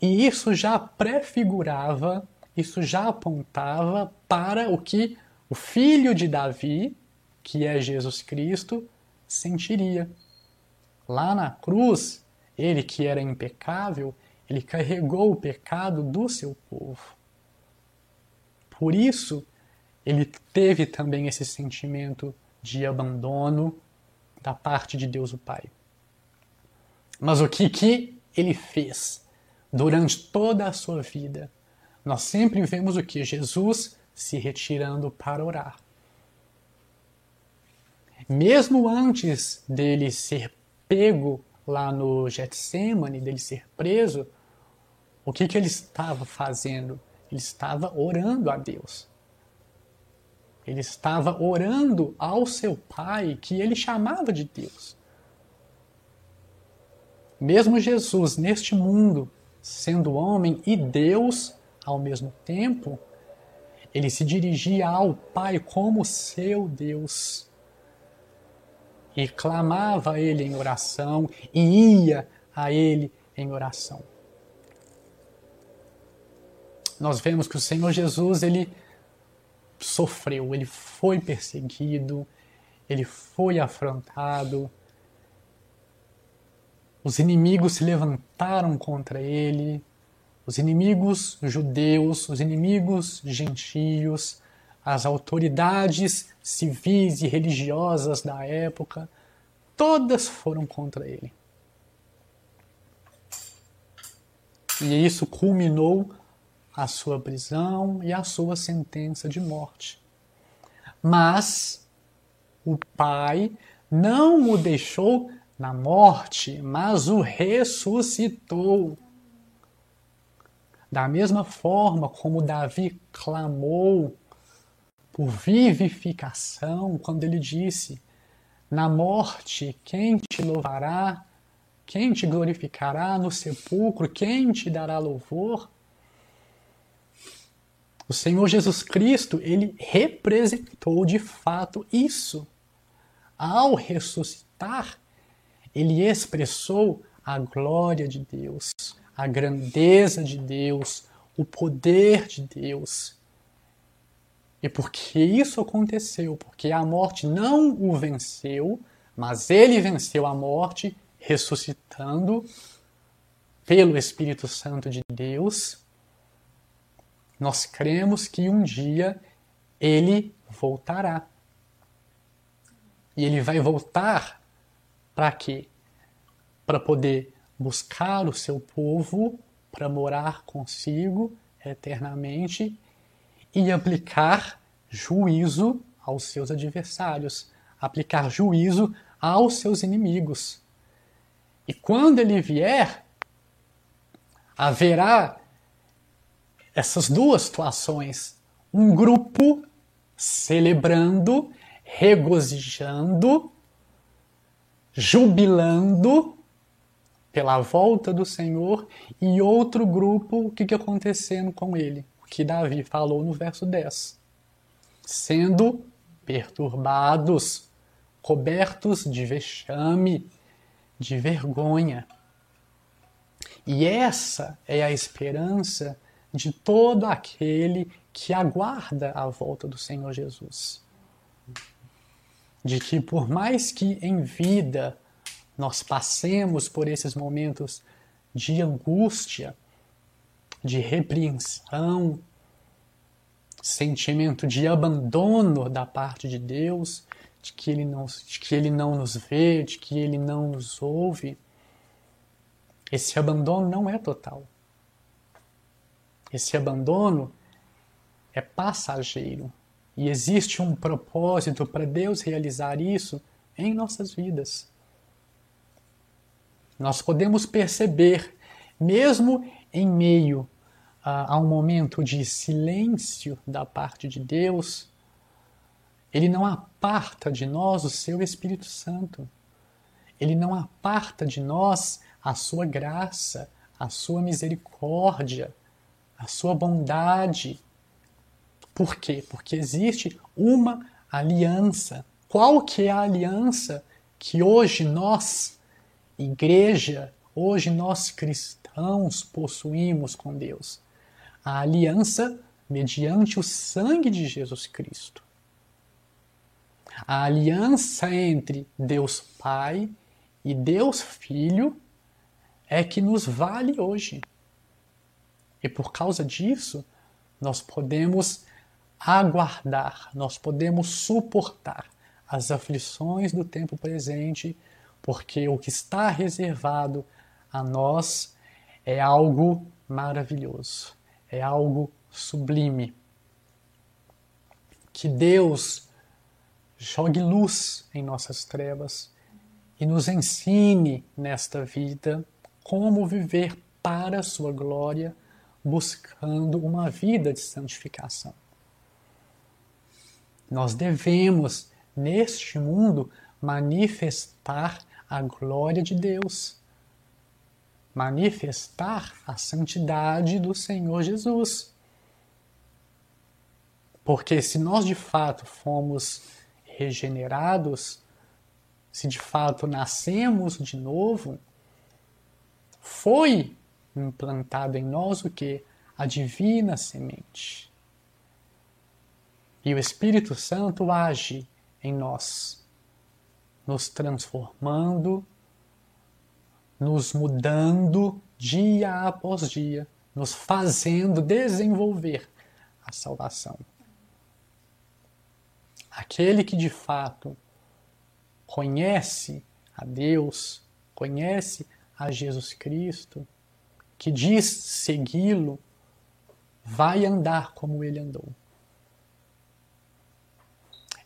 e isso já prefigurava, isso já apontava para o que o filho de Davi, que é Jesus Cristo, sentiria. Lá na cruz, ele que era impecável, ele carregou o pecado do seu povo. Por isso, ele teve também esse sentimento de abandono da parte de Deus o Pai. Mas o que, que ele fez durante toda a sua vida? Nós sempre vemos o que? Jesus se retirando para orar. Mesmo antes dele ser pego lá no Getsemane, dele ser preso, o que, que ele estava fazendo? Ele estava orando a Deus. Ele estava orando ao seu pai, que ele chamava de Deus. Mesmo Jesus, neste mundo, sendo homem e Deus ao mesmo tempo, ele se dirigia ao Pai como seu Deus. E clamava a Ele em oração e ia a Ele em oração. Nós vemos que o Senhor Jesus, ele sofreu, ele foi perseguido, ele foi afrontado. Os inimigos se levantaram contra ele, os inimigos judeus, os inimigos gentios, as autoridades civis e religiosas da época, todas foram contra ele. E isso culminou a sua prisão e a sua sentença de morte. Mas o Pai não o deixou na morte, mas o ressuscitou. Da mesma forma como Davi clamou por vivificação quando ele disse: Na morte, quem te louvará? Quem te glorificará no sepulcro? Quem te dará louvor? O Senhor Jesus Cristo, ele representou de fato isso. Ao ressuscitar, ele expressou a glória de Deus, a grandeza de Deus, o poder de Deus. E porque isso aconteceu, porque a morte não o venceu, mas ele venceu a morte ressuscitando pelo Espírito Santo de Deus, nós cremos que um dia ele voltará. E ele vai voltar para quê? Para poder buscar o seu povo, para morar consigo eternamente e aplicar juízo aos seus adversários, aplicar juízo aos seus inimigos. E quando ele vier, haverá essas duas situações. Um grupo celebrando, regozijando, jubilando pela volta do Senhor, e outro grupo, o que, que acontecendo com ele? O que Davi falou no verso 10. Sendo perturbados, cobertos de vexame, de vergonha. E essa é a esperança de todo aquele que aguarda a volta do Senhor Jesus. De que, por mais que em vida nós passemos por esses momentos de angústia, de repreensão, sentimento de abandono da parte de Deus, de que ele não, de que ele não nos vê, de que ele não nos ouve, esse abandono não é total. Esse abandono é passageiro e existe um propósito para Deus realizar isso em nossas vidas. Nós podemos perceber, mesmo em meio a, a um momento de silêncio da parte de Deus, ele não aparta de nós o seu Espírito Santo. Ele não aparta de nós a sua graça, a sua misericórdia, a sua bondade. Por quê? Porque existe uma aliança. Qual que é a aliança que hoje nós, igreja, hoje nós cristãos possuímos com Deus? A aliança mediante o sangue de Jesus Cristo. A aliança entre Deus Pai e Deus Filho é que nos vale hoje E por causa disso, nós podemos aguardar, nós podemos suportar as aflições do tempo presente, porque o que está reservado a nós é algo maravilhoso, é algo sublime. Que Deus jogue luz em nossas trevas e nos ensine nesta vida como viver para a sua glória, buscando uma vida de santificação. Nós devemos, neste mundo, manifestar a glória de Deus, manifestar a santidade do Senhor Jesus. Porque se nós de fato fomos regenerados, se de fato nascemos de novo, foi implantado em nós o que? A divina semente. E o Espírito Santo age em nós, nos transformando, nos mudando dia após dia, nos fazendo desenvolver a salvação. Aquele que de fato conhece a Deus, conhece a Jesus Cristo, que diz segui-lo, vai andar como ele andou.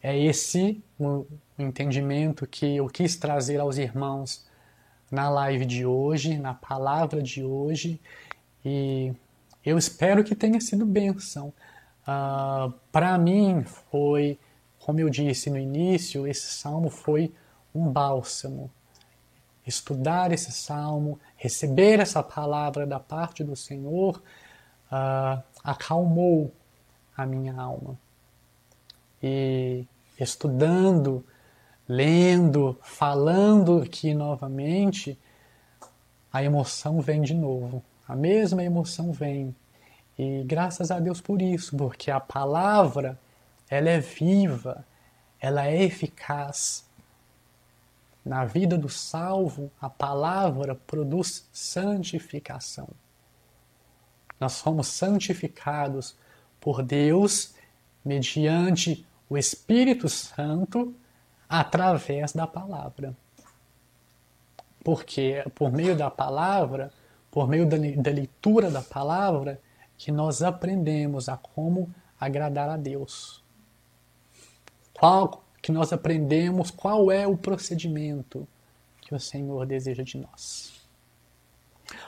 É esse o entendimento que eu quis trazer aos irmãos na live de hoje, na palavra de hoje, e eu espero que tenha sido bênção. Uh, ah, Para mim foi como eu disse no início, esse salmo foi um bálsamo. Estudar esse salmo, receber essa palavra da parte do Senhor, uh, acalmou a minha alma. E estudando, lendo, falando aqui novamente, a emoção vem de novo. A mesma emoção vem. E graças a Deus por isso, porque a palavra ela é viva, ela é eficaz. Na vida do salvo, a palavra produz santificação. Nós somos santificados por Deus mediante o Espírito Santo através da palavra. Porque por meio da palavra, por meio da, da leitura da palavra, que nós aprendemos a como agradar a Deus qual que nós aprendemos qual é o procedimento que o Senhor deseja de nós.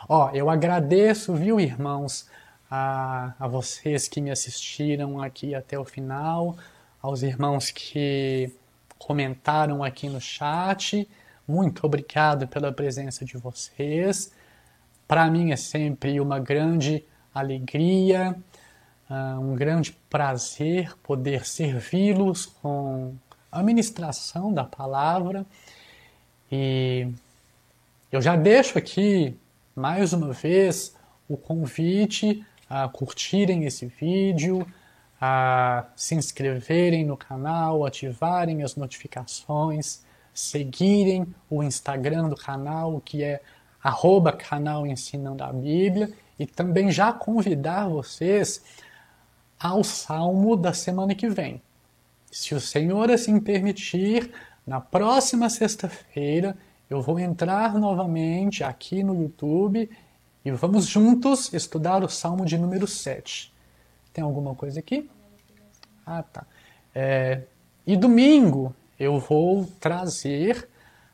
Ó, eu agradeço, viu, irmãos, a, a vocês que me assistiram aqui até o final, aos irmãos que comentaram aqui no chat. Muito obrigado pela presença de vocês. Para mim é sempre uma grande alegria uh, um grande prazer poder servi-los com a ministração da palavra. E eu já deixo aqui mais uma vez o convite a curtirem esse vídeo, a se inscreverem no canal, ativarem as notificações, seguirem o Instagram do canal, que é arroba canal Ensinando a Bíblia, e também já convidar vocês ao salmo da semana que vem. Se o Senhor assim permitir, na próxima sexta-feira eu vou entrar novamente aqui no YouTube e vamos juntos estudar o salmo de número 7. Tem alguma coisa aqui? Ah, tá. É, e domingo eu vou trazer,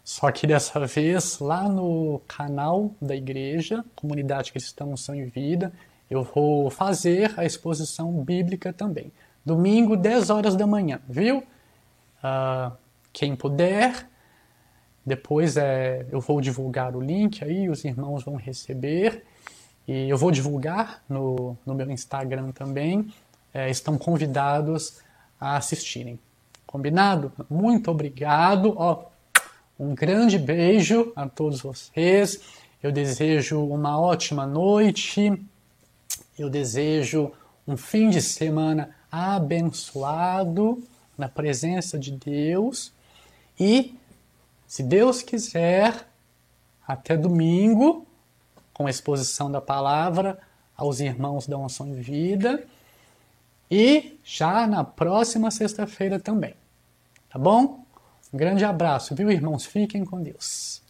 só que (laughs) dessa vez lá no canal da igreja, Comunidade Cristã Unção e Vida, eu vou fazer a exposição bíblica também. Domingo, 10 horas da manhã, viu? Uh, quem puder, depois é, eu vou divulgar o link aí, os irmãos vão receber. E eu vou divulgar no, no meu Instagram também. É, estão convidados a assistirem. Combinado? Muito obrigado. Ó, um grande beijo a todos vocês. Eu desejo uma ótima noite eu desejo um fim de semana abençoado na presença de Deus e, se Deus quiser, até domingo, com a exposição da palavra, aos irmãos da Unção em Vida. E já na próxima sexta-feira também. Tá bom? Um grande abraço, viu, irmãos? Fiquem com Deus.